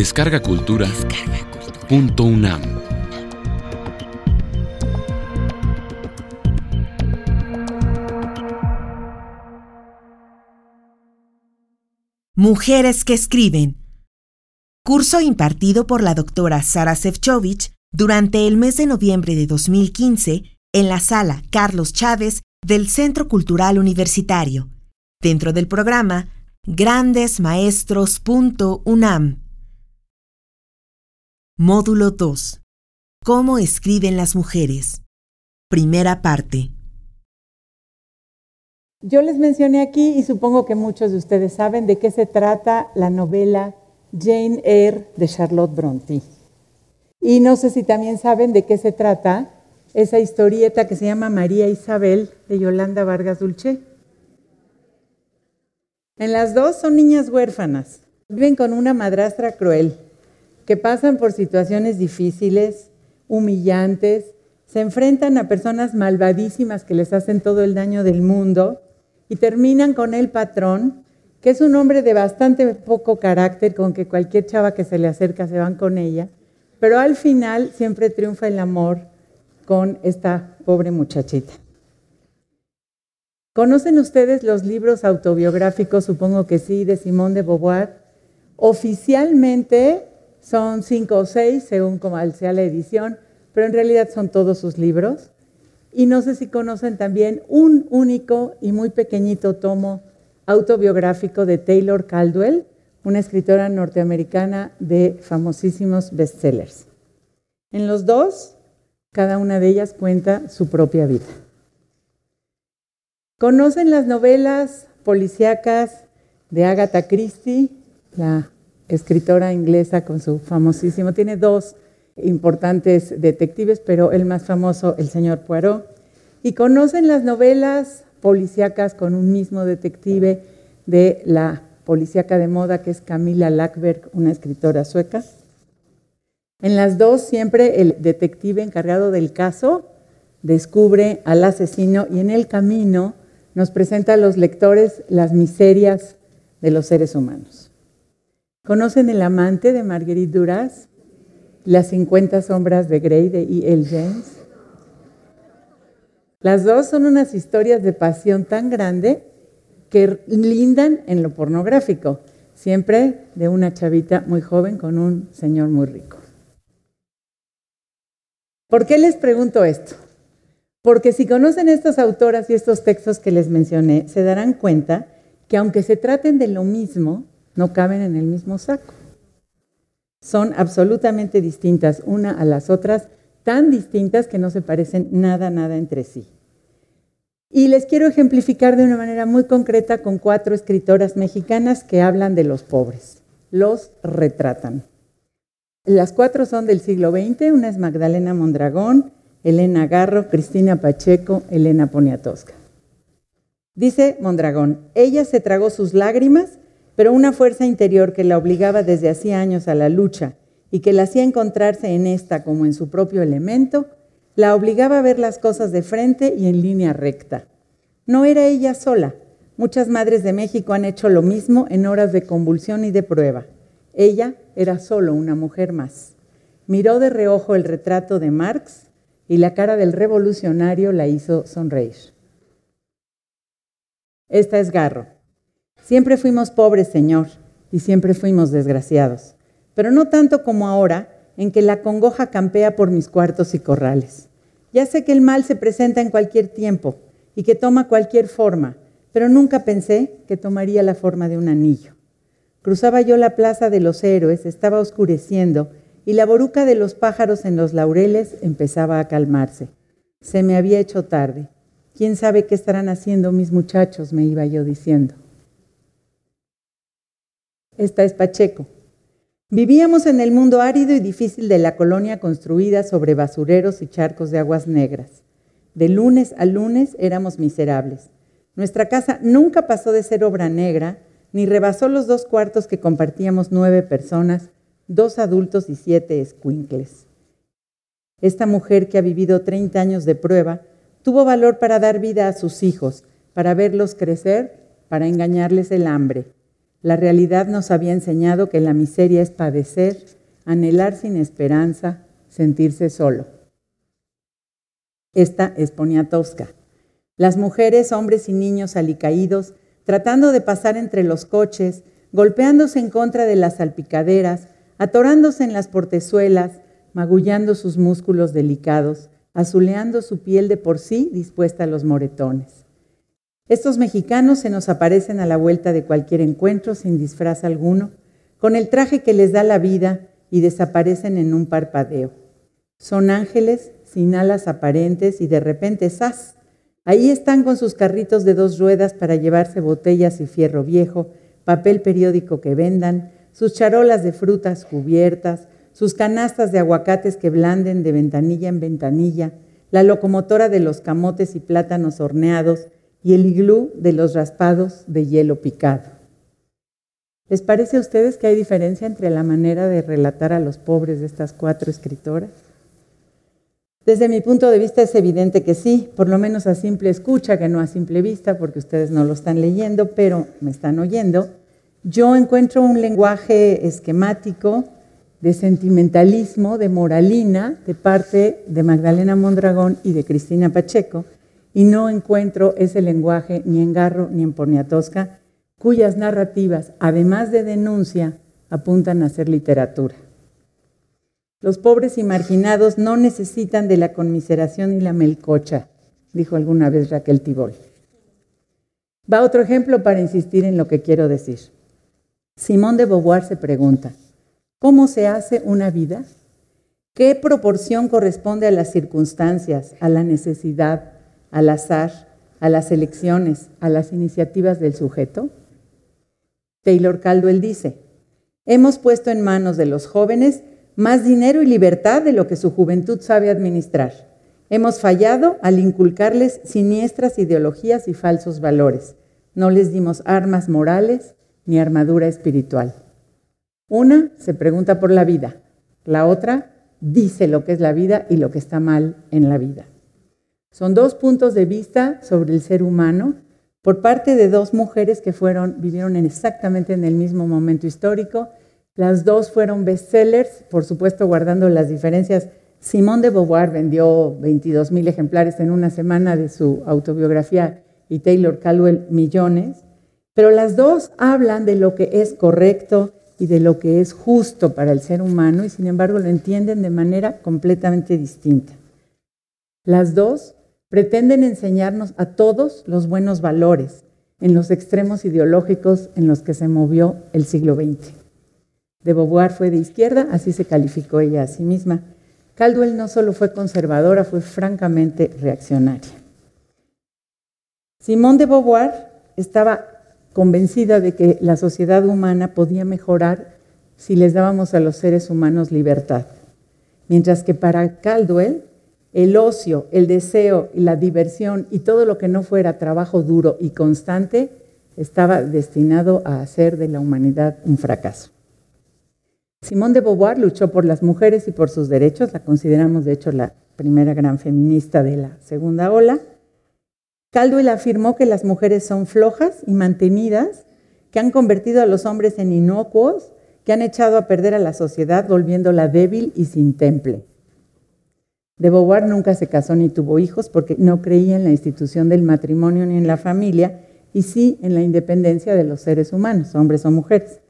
Descarga Cultura. Punto UNAM. Mujeres que escriben. Curso impartido por la doctora Sara Sefcovic durante el mes de noviembre de 2015 en la sala Carlos Chávez del Centro Cultural Universitario, dentro del programa grandesmaestros.unam. Módulo 2. ¿Cómo escriben las mujeres? Primera parte. Yo les mencioné aquí, y supongo que muchos de ustedes saben, de qué se trata la novela Jane Eyre de Charlotte Brontë. Y no sé si también saben de qué se trata esa historieta que se llama María Isabel de Yolanda Vargas Dulce. En las dos son niñas huérfanas, viven con una madrastra cruel que pasan por situaciones difíciles, humillantes, se enfrentan a personas malvadísimas que les hacen todo el daño del mundo y terminan con el patrón, que es un hombre de bastante poco carácter, con que cualquier chava que se le acerca se van con ella, pero al final siempre triunfa el amor con esta pobre muchachita. ¿Conocen ustedes los libros autobiográficos? Supongo que sí, de Simón de Beauvoir. Oficialmente son cinco o seis, según como sea la edición, pero en realidad son todos sus libros. Y no sé si conocen también un único y muy pequeñito tomo autobiográfico de Taylor Caldwell, una escritora norteamericana de famosísimos bestsellers. En los dos, cada una de ellas cuenta su propia vida. ¿Conocen las novelas policíacas de Agatha Christie, la escritora inglesa con su famosísimo, tiene dos importantes detectives, pero el más famoso, el señor Poirot. Y conocen las novelas policíacas con un mismo detective de la policíaca de moda que es Camila Lackberg, una escritora sueca. En las dos siempre el detective encargado del caso descubre al asesino y en el camino nos presenta a los lectores las miserias de los seres humanos. ¿Conocen El amante de Marguerite Duras? Las 50 sombras de Grey de E. L. James. Las dos son unas historias de pasión tan grande que lindan en lo pornográfico, siempre de una chavita muy joven con un señor muy rico. ¿Por qué les pregunto esto? Porque si conocen estas autoras y estos textos que les mencioné, se darán cuenta que aunque se traten de lo mismo, no caben en el mismo saco. Son absolutamente distintas una a las otras, tan distintas que no se parecen nada, nada entre sí. Y les quiero ejemplificar de una manera muy concreta con cuatro escritoras mexicanas que hablan de los pobres, los retratan. Las cuatro son del siglo XX, una es Magdalena Mondragón, Elena Garro, Cristina Pacheco, Elena Poniatowska. Dice Mondragón, ella se tragó sus lágrimas pero una fuerza interior que la obligaba desde hacía años a la lucha y que la hacía encontrarse en esta como en su propio elemento, la obligaba a ver las cosas de frente y en línea recta. No era ella sola. Muchas madres de México han hecho lo mismo en horas de convulsión y de prueba. Ella era solo una mujer más. Miró de reojo el retrato de Marx y la cara del revolucionario la hizo sonreír. Esta es Garro. Siempre fuimos pobres, Señor, y siempre fuimos desgraciados, pero no tanto como ahora, en que la congoja campea por mis cuartos y corrales. Ya sé que el mal se presenta en cualquier tiempo y que toma cualquier forma, pero nunca pensé que tomaría la forma de un anillo. Cruzaba yo la plaza de los héroes, estaba oscureciendo y la boruca de los pájaros en los laureles empezaba a calmarse. Se me había hecho tarde. ¿Quién sabe qué estarán haciendo mis muchachos? me iba yo diciendo. Esta es Pacheco. Vivíamos en el mundo árido y difícil de la colonia construida sobre basureros y charcos de aguas negras. De lunes a lunes éramos miserables. Nuestra casa nunca pasó de ser obra negra, ni rebasó los dos cuartos que compartíamos nueve personas, dos adultos y siete escuincles. Esta mujer que ha vivido 30 años de prueba tuvo valor para dar vida a sus hijos, para verlos crecer, para engañarles el hambre La realidad nos había enseñado que la miseria es padecer, anhelar sin esperanza, sentirse solo. Esta es Poniatowska. Las mujeres, hombres y niños alicaídos, tratando de pasar entre los coches, golpeándose en contra de las salpicaderas, atorándose en las portezuelas, magullando sus músculos delicados, azuleando su piel de por sí dispuesta a los moretones. Estos mexicanos se nos aparecen a la vuelta de cualquier encuentro sin disfraz alguno, con el traje que les da la vida y desaparecen en un parpadeo. Son ángeles sin alas aparentes y de repente ¡zas! Ahí están con sus carritos de dos ruedas para llevarse botellas y fierro viejo, papel periódico que vendan, sus charolas de frutas cubiertas, sus canastas de aguacates que blanden de ventanilla en ventanilla, la locomotora de los camotes y plátanos horneados, y el iglú de los raspados de hielo picado. ¿Les parece a ustedes que hay diferencia entre la manera de relatar a los pobres de estas cuatro escritoras? Desde mi punto de vista es evidente que sí, por lo menos a simple escucha, que no a simple vista, porque ustedes no lo están leyendo, pero me están oyendo. Yo encuentro un lenguaje esquemático de sentimentalismo, de moralina, de parte de Magdalena Mondragón y de Cristina Pacheco, y no encuentro ese lenguaje ni en Garro ni en Poniatowska, cuyas narrativas, además de denuncia, apuntan a ser literatura. Los pobres y marginados no necesitan de la conmiseración y la melcocha, dijo alguna vez Raquel Tibol. Va otro ejemplo para insistir en lo que quiero decir. Simón de Beauvoir se pregunta, ¿cómo se hace una vida? ¿Qué proporción corresponde a las circunstancias, a la necesidad, al azar, a las elecciones, a las iniciativas del sujeto? Taylor Caldwell dice, hemos puesto en manos de los jóvenes más dinero y libertad de lo que su juventud sabe administrar. Hemos fallado al inculcarles siniestras ideologías y falsos valores. No les dimos armas morales ni armadura espiritual. Una se pregunta por la vida, la otra dice lo que es la vida y lo que está mal en la vida. Son dos puntos de vista sobre el ser humano por parte de dos mujeres que fueron, vivieron exactamente en el mismo momento histórico. Las dos fueron bestsellers, por supuesto guardando las diferencias. Simone de Beauvoir vendió 22 mil ejemplares en una semana de su autobiografía y Taylor Caldwell millones, pero las dos hablan de lo que es correcto y de lo que es justo para el ser humano y sin embargo lo entienden de manera completamente distinta. Las dos pretenden enseñarnos a todos los buenos valores en los extremos ideológicos en los que se movió el siglo XX. De Beauvoir fue de izquierda, así se calificó ella a sí misma. Caldwell no solo fue conservadora, fue francamente reaccionaria. Simone de Beauvoir estaba convencida de que la sociedad humana podía mejorar si les dábamos a los seres humanos libertad, mientras que para Caldwell el ocio, el deseo y la diversión y todo lo que no fuera trabajo duro y constante estaba destinado a hacer de la humanidad un fracaso. Simone de Beauvoir luchó por las mujeres y por sus derechos, la consideramos de hecho la primera gran feminista de la segunda ola. Caldwell afirmó que las mujeres son flojas y mantenidas, que han convertido a los hombres en inocuos, que han echado a perder a la sociedad volviéndola débil y sin temple. De Beauvoir nunca se casó ni tuvo hijos porque no creía en la institución del matrimonio ni en la familia, y sí en la independencia de los seres humanos, hombres o mujeres.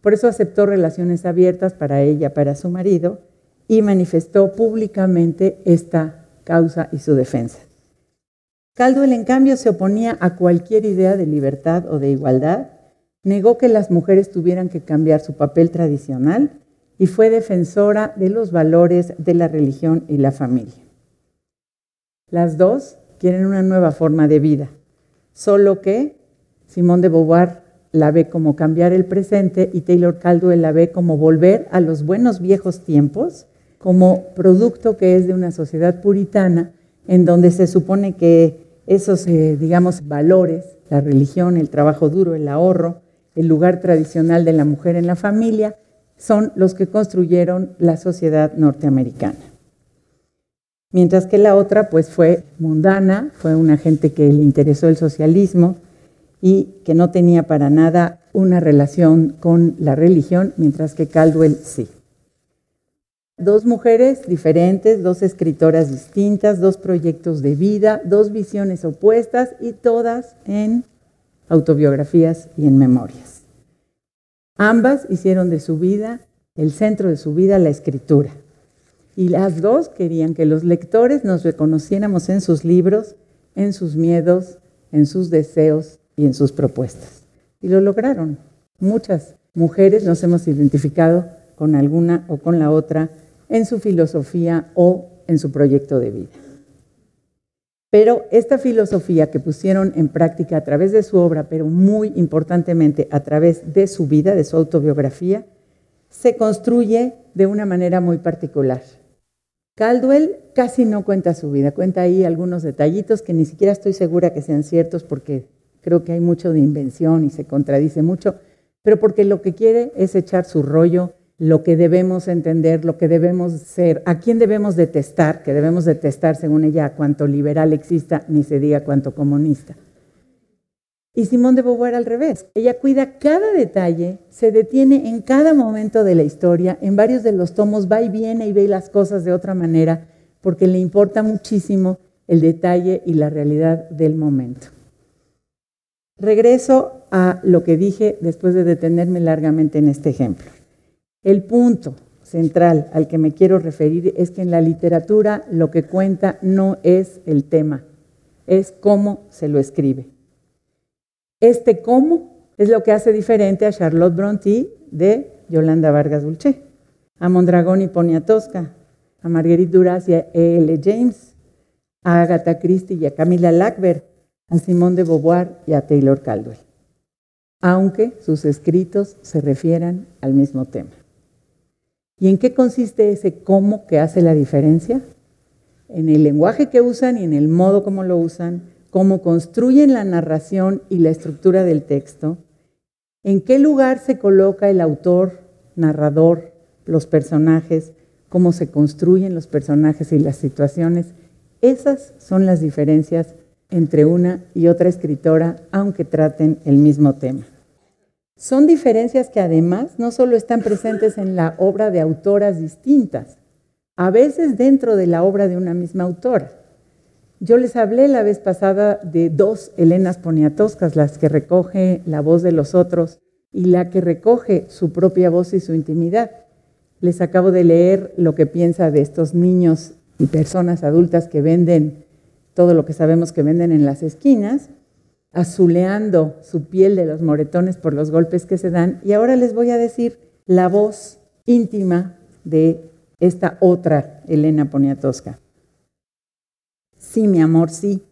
Por eso aceptó relaciones abiertas para ella, para su marido, y manifestó públicamente esta causa y su defensa. Caldwell, en cambio, se oponía a cualquier idea de libertad o de igualdad, negó que las mujeres tuvieran que cambiar su papel tradicional y fue defensora de los valores de la religión y la familia. Las dos quieren una nueva forma de vida, solo que Simón de Beauvoir la ve como cambiar el presente y Taylor Caldwell la ve como volver a los buenos viejos tiempos, como producto que es de una sociedad puritana en donde se supone que esos, eh, digamos, valores, la religión, el trabajo duro, el ahorro, el lugar tradicional de la mujer en la familia, son los que construyeron la sociedad norteamericana. Mientras que la otra pues fue mundana, fue una gente que le interesó el socialismo y que no tenía para nada una relación con la religión, mientras que Caldwell sí. Dos mujeres diferentes, dos escritoras distintas, dos proyectos de vida, dos visiones opuestas y todas en autobiografías y en memorias. Ambas hicieron de su vida, el centro de su vida, la escritura. Y las dos querían que los lectores nos reconociéramos en sus libros, en sus miedos, en sus deseos y en sus propuestas. Y lo lograron. Muchas mujeres nos hemos identificado con alguna o con la otra en su filosofía o en su proyecto de vida. Pero esta filosofía que pusieron en práctica a través de su obra, pero muy importantemente a través de su vida, de su autobiografía, se construye de una manera muy particular. Caldwell casi no cuenta su vida, cuenta ahí algunos detallitos que ni siquiera estoy segura que sean ciertos porque creo que hay mucho de invención y se contradice mucho, pero porque lo que quiere es echar su rollo lo que debemos entender, lo que debemos ser, a quién debemos detestar, que debemos detestar según ella cuanto liberal exista, ni se diga cuanto comunista. Y Simón de Beauvoir al revés. Ella cuida cada detalle, se detiene en cada momento de la historia, en varios de los tomos va y viene y ve las cosas de otra manera, porque le importa muchísimo el detalle y la realidad del momento. Regreso a lo que dije después de detenerme largamente en este ejemplo. El punto central al que me quiero referir es que en la literatura lo que cuenta no es el tema, es cómo se lo escribe. Este cómo es lo que hace diferente a Charlotte Brontë de Yolanda Vargas Dulce, a Mondragón y Poniatowska, a Marguerite Duras y a E.L. James, a Agatha Christie y a Camila Lackberg, a Simone de Beauvoir y a Taylor Caldwell, aunque sus escritos se refieran al mismo tema. ¿Y en qué consiste ese cómo que hace la diferencia? En el lenguaje que usan y en el modo como lo usan, cómo construyen la narración y la estructura del texto, en qué lugar se coloca el autor, narrador, los personajes, cómo se construyen los personajes y las situaciones. Esas son las diferencias entre una y otra escritora, aunque traten el mismo tema. Son diferencias que además no solo están presentes en la obra de autoras distintas, a veces dentro de la obra de una misma autora. Yo les hablé la vez pasada de dos Helenas Poniatowskas, las que recoge la voz de los otros y la que recoge su propia voz y su intimidad. Les acabo de leer lo que piensa de estos niños y personas adultas que venden todo lo que sabemos que venden en las esquinas azuleando su piel de los moretones por los golpes que se dan. Y ahora les voy a decir la voz íntima de esta otra Elena Poniatowska. Sí, mi amor, sí.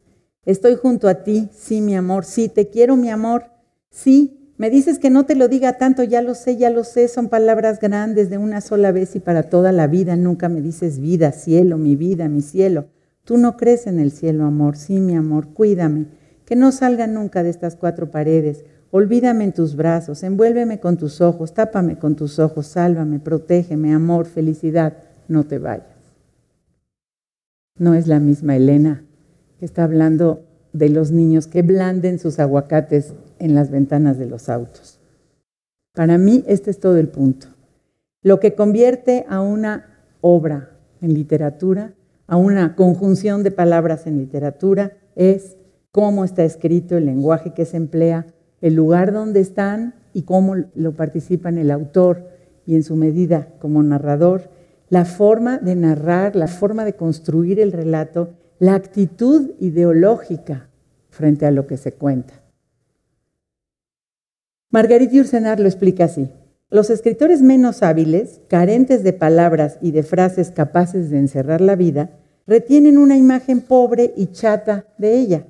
Estoy junto a ti, sí, mi amor, sí. Te quiero, mi amor, sí. Me dices que no te lo diga tanto, ya lo sé, ya lo sé. Son palabras grandes de una sola vez y para toda la vida. Nunca me dices vida, cielo, mi vida, mi cielo. Tú no crees en el cielo, amor. Sí, mi amor, cuídame que no salga nunca de estas cuatro paredes. Olvídame en tus brazos, envuélveme con tus ojos, tápame con tus ojos, sálvame, protégeme, amor, felicidad, no te vayas. No es la misma Elena que está hablando de los niños que blanden sus aguacates en las ventanas de los autos. Para mí este es todo el punto. Lo que convierte a una obra en literatura, a una conjunción de palabras en literatura, es cómo está escrito, el lenguaje que se emplea, el lugar donde están y cómo lo participan el autor y en su medida como narrador, la forma de narrar, la forma de construir el relato, la actitud ideológica frente a lo que se cuenta. Margarita Ursenar lo explica así. Los escritores menos hábiles, carentes de palabras y de frases capaces de encerrar la vida, retienen una imagen pobre y chata de ella.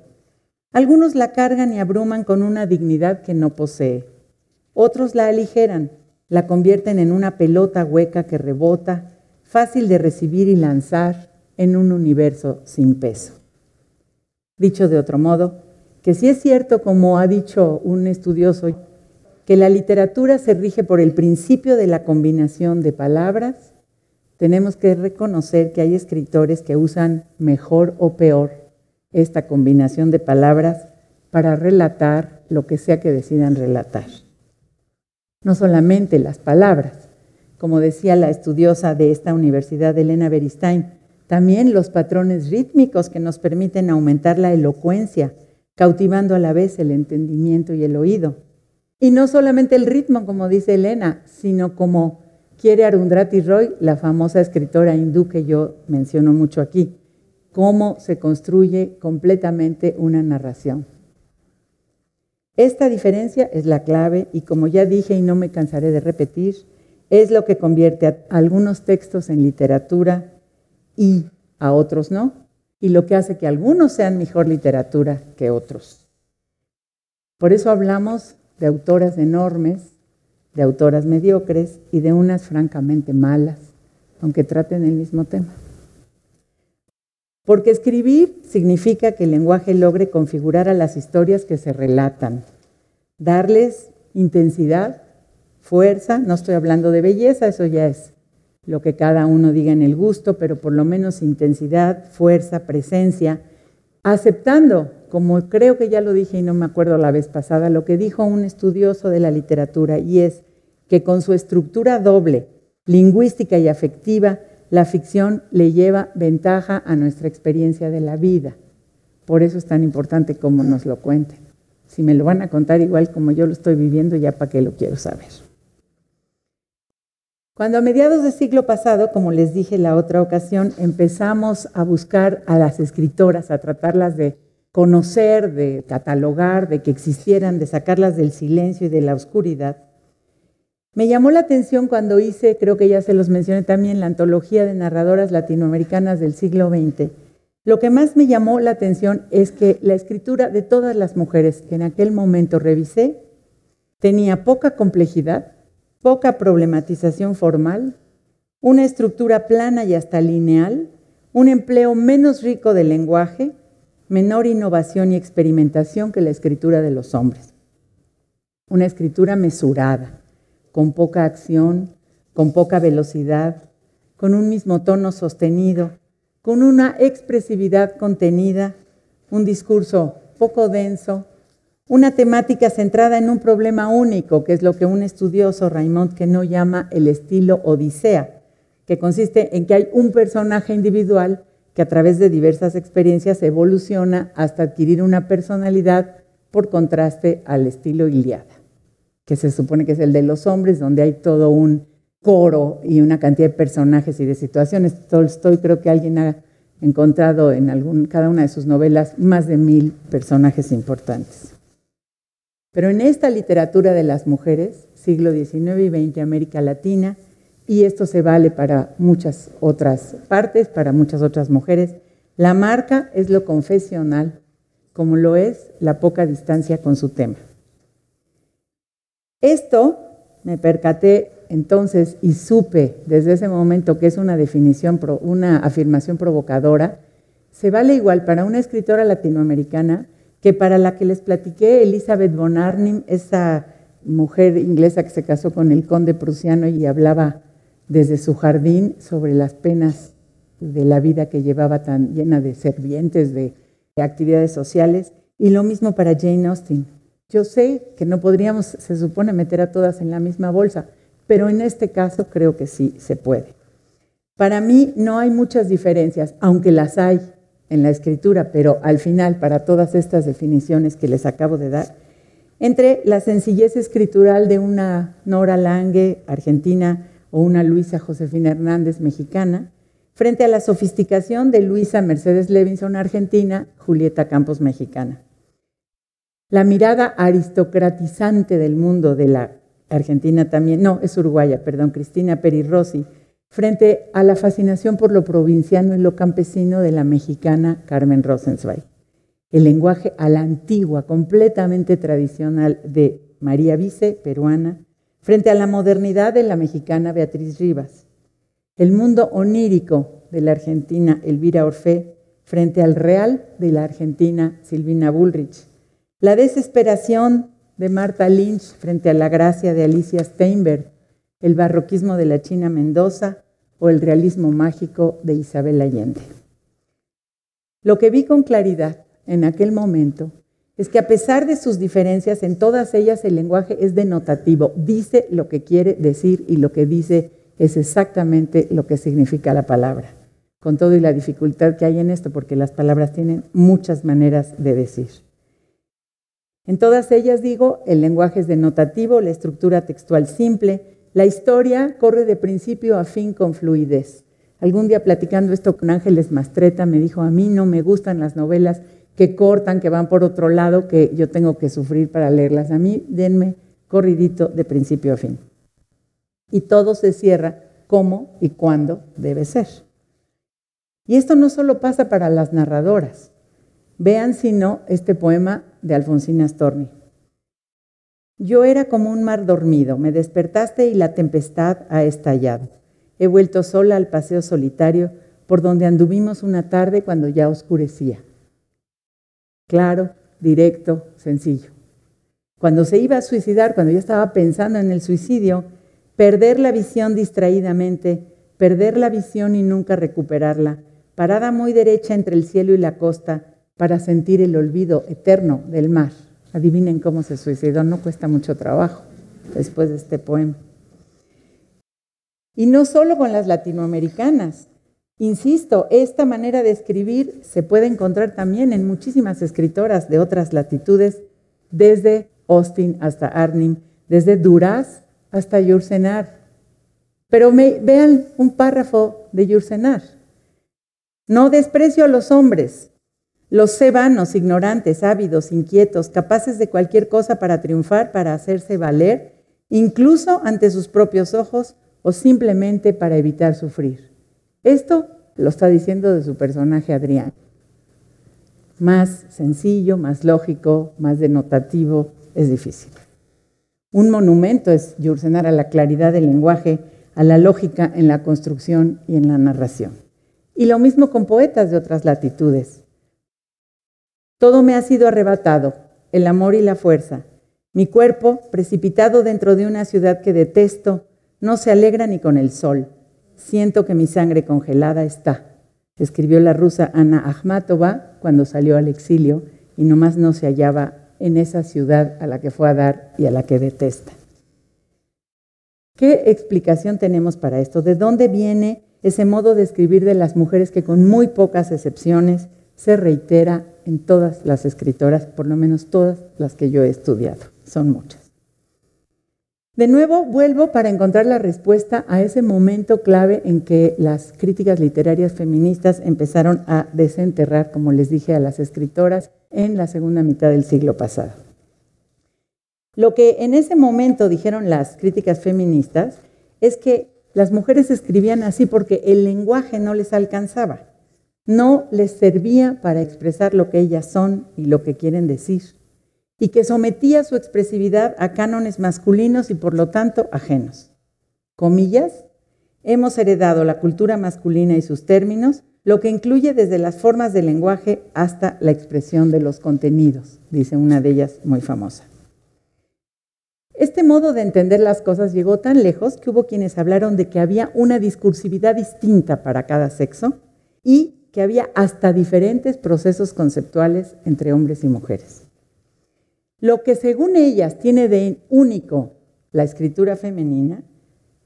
Algunos la cargan y abruman con una dignidad que no posee. Otros la aligeran, la convierten en una pelota hueca que rebota, fácil de recibir y lanzar en un universo sin peso. Dicho de otro modo, que si es cierto, como ha dicho un estudioso, que la literatura se rige por el principio de la combinación de palabras, tenemos que reconocer que hay escritores que usan mejor o peor esta combinación de palabras para relatar lo que sea que decidan relatar. no solamente las palabras, como decía la estudiosa de esta universidad, Elena Beristain, también los patrones rítmicos que nos permiten aumentar la elocuencia, cautivando a la vez el entendimiento y el oído. Y no solamente el ritmo, como dice Elena, sino como quiere Arundrati Roy, la famosa escritora hindú que yo menciono mucho aquí, cómo se construye completamente una narración. Esta diferencia es la clave y como ya dije y no me cansaré de repetir, es lo que convierte a algunos textos en literatura y a otros no, y lo que hace que algunos sean mejor literatura que otros. Por eso hablamos de autoras enormes, de autoras mediocres y de unas francamente malas, aunque traten el mismo tema. Porque escribir significa que el lenguaje logre configurar a las historias que se relatan, darles intensidad, fuerza, no estoy hablando de belleza, eso ya es lo que cada uno diga en el gusto, pero por lo menos intensidad, fuerza, presencia, aceptando, como creo que ya lo dije y no me acuerdo la vez pasada, lo que dijo un estudioso de la literatura, y es que con su estructura doble, lingüística y afectiva, la ficción le lleva ventaja a nuestra experiencia de la vida. Por eso es tan importante como nos lo cuenten. Si me lo van a contar igual como yo lo estoy viviendo, ya para qué lo quiero saber. Cuando a mediados del siglo pasado, como les dije la otra ocasión, empezamos a buscar a las escritoras, a tratarlas de conocer, de catalogar, de que existieran, de sacarlas del silencio y de la oscuridad, me llamó la atención cuando hice, creo que ya se los mencioné también, la antología de narradoras latinoamericanas del siglo XX. Lo que más me llamó la atención es que la escritura de todas las mujeres que en aquel momento revisé tenía poca complejidad, poca problematización formal, una estructura plana y hasta lineal, un empleo menos rico del lenguaje, menor innovación y experimentación que la escritura de los hombres. Una escritura mesurada, con poca acción, con poca velocidad, con un mismo tono sostenido, con una expresividad contenida, un discurso poco denso, una temática centrada en un problema único, que es lo que un estudioso, Raymond no llama el estilo Odisea, que consiste en que hay un personaje individual que a través de diversas experiencias evoluciona hasta adquirir una personalidad por contraste al estilo Iliada, que se supone que es el de los hombres, donde hay todo un coro y una cantidad de personajes y de situaciones. Tolstoy creo que alguien ha encontrado en cada una de sus novelas más de mil personajes importantes. Pero en esta literatura de las mujeres, siglo XIX y XX, América Latina, y esto se vale para muchas otras partes, para muchas otras mujeres, la marca es lo confesional, como lo es la poca distancia con su tema. Esto me percaté entonces y supe desde ese momento que es una definición, una afirmación provocadora, se vale igual para una escritora latinoamericana que para la que les platiqué, Elizabeth von Arnim, esa mujer inglesa que se casó con el conde prusiano y hablaba desde su jardín sobre las penas de la vida que llevaba tan llena de servientes, de actividades sociales, y lo mismo para Jane Austen. Yo sé que no podríamos, se supone, meter a todas en la misma bolsa, pero en este caso creo que sí se puede. Para mí no hay muchas diferencias, aunque las hay en la escritura, pero al final, para todas estas definiciones que les acabo de dar, entre la sencillez escritural de una Nora Lange, argentina, o una Luisa Josefina Hernández, mexicana, frente a la sofisticación de Luisa Mercedes Levinson, argentina, Julieta Campos, mexicana. La mirada aristocratizante del mundo de la Argentina también, no, es uruguaya, perdón, Cristina Peri Rossi, frente a la fascinación por lo provinciano y lo campesino de la mexicana Carmen Rosenzweig. El lenguaje a la antigua, completamente tradicional de María Vice, peruana, frente a la modernidad de la mexicana Beatriz Rivas. El mundo onírico de la argentina Elvira Orfé frente al real de la argentina Silvina Bullrich. La desesperación de Marta Lynch frente a la gracia de Alicia Steinberg, el barroquismo de la China Mendoza o el realismo mágico de Isabel Allende. Lo que vi con claridad en aquel momento es que a pesar de sus diferencias, en todas ellas el lenguaje es denotativo, dice lo que quiere decir y lo que dice es exactamente lo que significa la palabra, con todo y la dificultad que hay en esto, porque las palabras tienen muchas maneras de decir. En todas ellas digo, el lenguaje es denotativo, la estructura textual simple, la historia corre de principio a fin con fluidez. Algún día platicando esto con Ángeles Mastreta me dijo, a mí no me gustan las novelas que cortan, que van por otro lado, que yo tengo que sufrir para leerlas. A mí denme corridito de principio a fin. Y todo se cierra cómo y cuándo debe ser. Y esto no solo pasa para las narradoras. Vean si no este poema de Alfonsina Storni. Yo era como un mar dormido, me despertaste y la tempestad ha estallado. He vuelto sola al paseo solitario por donde anduvimos una tarde cuando ya oscurecía. Claro, directo, sencillo. Cuando se iba a suicidar, cuando ya estaba pensando en el suicidio, perder la visión distraídamente, perder la visión y nunca recuperarla, parada muy derecha entre el cielo y la costa para sentir el olvido eterno del mar. Adivinen cómo se suicidó, no cuesta mucho trabajo después de este poema. Y no solo con las latinoamericanas. Insisto, esta manera de escribir se puede encontrar también en muchísimas escritoras de otras latitudes, desde Austin hasta Arnim, desde Duras hasta Yursenar. Pero vean un párrafo de Yursenar. No desprecio a los hombres, los sé vanos, ignorantes, ávidos, inquietos, capaces de cualquier cosa para triunfar, para hacerse valer, incluso ante sus propios ojos o simplemente para evitar sufrir. Esto lo está diciendo de su personaje Adrián. Más sencillo, más lógico, más denotativo, es difícil. Un monumento es Yurcenar a la claridad del lenguaje, a la lógica en la construcción y en la narración. Y lo mismo con poetas de otras latitudes. Todo me ha sido arrebatado, el amor y la fuerza. Mi cuerpo, precipitado dentro de una ciudad que detesto, no se alegra ni con el sol. Siento que mi sangre congelada está, escribió la rusa Ana Akhmatova cuando salió al exilio y nomás no se hallaba en esa ciudad a la que fue a dar y a la que detesta. ¿Qué explicación tenemos para esto? ¿De dónde viene ese modo de escribir de las mujeres que con muy pocas excepciones se reitera en todas las escritoras, por lo menos todas las que yo he estudiado. Son muchas. De nuevo, vuelvo para encontrar la respuesta a ese momento clave en que las críticas literarias feministas empezaron a desenterrar, como les dije, a las escritoras en la segunda mitad del siglo pasado. Lo que en ese momento dijeron las críticas feministas es que las mujeres escribían así porque el lenguaje no les alcanzaba no les servía para expresar lo que ellas son y lo que quieren decir, y que sometía su expresividad a cánones masculinos y por lo tanto ajenos. Comillas, hemos heredado la cultura masculina y sus términos, lo que incluye desde las formas del lenguaje hasta la expresión de los contenidos, dice una de ellas muy famosa. Este modo de entender las cosas llegó tan lejos que hubo quienes hablaron de que había una discursividad distinta para cada sexo y que había hasta diferentes procesos conceptuales entre hombres y mujeres. Lo que según ellas tiene de único la escritura femenina,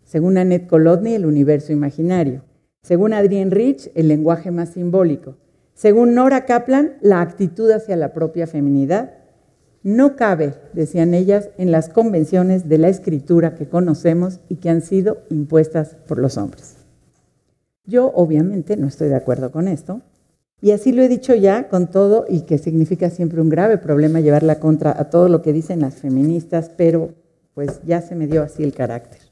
según Annette Kolodny, el universo imaginario, según Adrienne Rich, el lenguaje más simbólico, según Nora Kaplan, la actitud hacia la propia feminidad, no cabe, decían ellas, en las convenciones de la escritura que conocemos y que han sido impuestas por los hombres. Yo obviamente no estoy de acuerdo con esto. Y así lo he dicho ya con todo y que significa siempre un grave problema llevar la contra a todo lo que dicen las feministas, pero pues ya se me dio así el carácter.